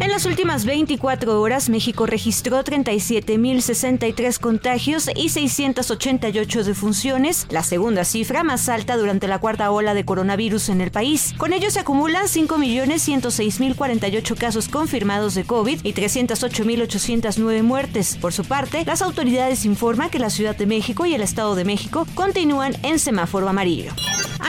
En las últimas 24 horas, México registró 37.063 contagios y 688 defunciones, la segunda cifra más alta durante la cuarta ola de coronavirus en el país. Con ello se acumulan 5.106.048 casos confirmados de COVID y 308.809 muertes. Por su parte, las autoridades informan que la Ciudad de México y el Estado de México continúan en semáforo amarillo.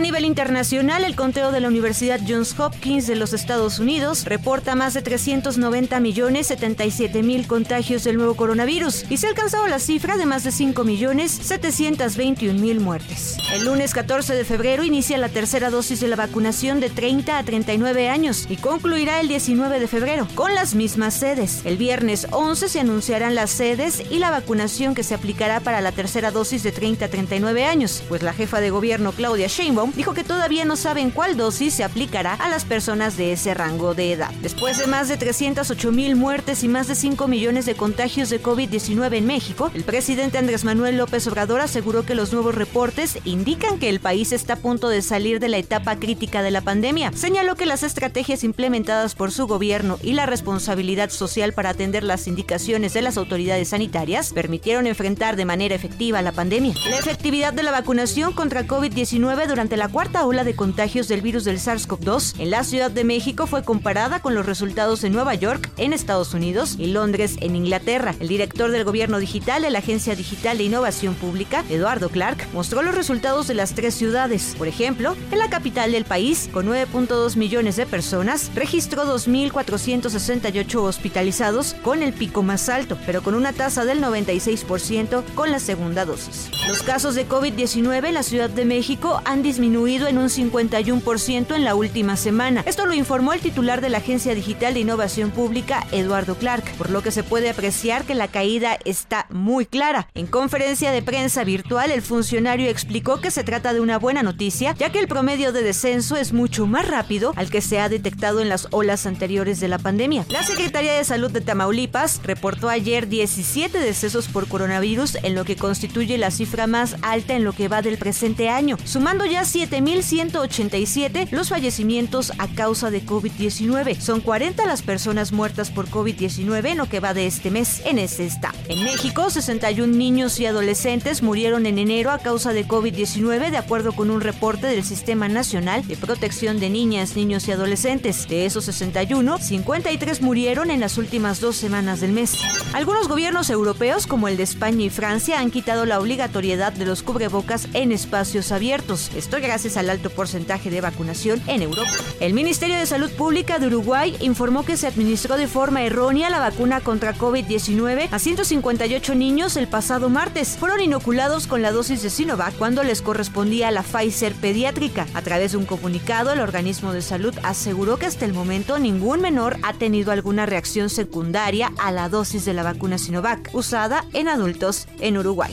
A nivel internacional, el conteo de la Universidad Johns Hopkins de los Estados Unidos reporta más de 390 millones 77 mil contagios del nuevo coronavirus y se ha alcanzado la cifra de más de 5 millones 721 mil muertes. El lunes 14 de febrero inicia la tercera dosis de la vacunación de 30 a 39 años y concluirá el 19 de febrero con las mismas sedes. El viernes 11 se anunciarán las sedes y la vacunación que se aplicará para la tercera dosis de 30 a 39 años, pues la jefa de gobierno Claudia Sheinbaum dijo que todavía no saben cuál dosis se aplicará a las personas de ese rango de edad. Después de más de 308 mil muertes y más de 5 millones de contagios de COVID-19 en México, el presidente Andrés Manuel López Obrador aseguró que los nuevos reportes indican que el país está a punto de salir de la etapa crítica de la pandemia. Señaló que las estrategias implementadas por su gobierno y la responsabilidad social para atender las indicaciones de las autoridades sanitarias permitieron enfrentar de manera efectiva la pandemia. La efectividad de la vacunación contra COVID-19 durante la cuarta ola de contagios del virus del SARS-CoV-2 en la Ciudad de México fue comparada con los resultados en Nueva York, en Estados Unidos y Londres, en Inglaterra. El director del gobierno digital de la Agencia Digital de Innovación Pública, Eduardo Clark, mostró los resultados de las tres ciudades. Por ejemplo, en la capital del país, con 9.2 millones de personas, registró 2.468 hospitalizados con el pico más alto, pero con una tasa del 96% con la segunda dosis. Los casos de COVID-19 en la Ciudad de México han disminuido disminuido en un 51% en la última semana. Esto lo informó el titular de la Agencia Digital de Innovación Pública, Eduardo Clark, por lo que se puede apreciar que la caída está muy clara. En conferencia de prensa virtual, el funcionario explicó que se trata de una buena noticia, ya que el promedio de descenso es mucho más rápido al que se ha detectado en las olas anteriores de la pandemia. La Secretaría de Salud de Tamaulipas reportó ayer 17 decesos por coronavirus, en lo que constituye la cifra más alta en lo que va del presente año, sumando ya 7.187 los fallecimientos a causa de COVID-19. Son 40 las personas muertas por COVID-19 en lo que va de este mes en ese estado. En México, 61 niños y adolescentes murieron en enero a causa de COVID-19, de acuerdo con un reporte del Sistema Nacional de Protección de Niñas, Niños y Adolescentes. De esos 61, 53 murieron en las últimas dos semanas del mes. Algunos gobiernos europeos, como el de España y Francia, han quitado la obligatoriedad de los cubrebocas en espacios abiertos. Esto gracias al alto porcentaje de vacunación en Europa. El Ministerio de Salud Pública de Uruguay informó que se administró de forma errónea la vacuna contra COVID-19 a 158 niños el pasado martes. Fueron inoculados con la dosis de Sinovac cuando les correspondía la Pfizer pediátrica. A través de un comunicado, el organismo de salud aseguró que hasta el momento ningún menor ha tenido alguna reacción secundaria a la dosis de la vacuna Sinovac usada en adultos en Uruguay.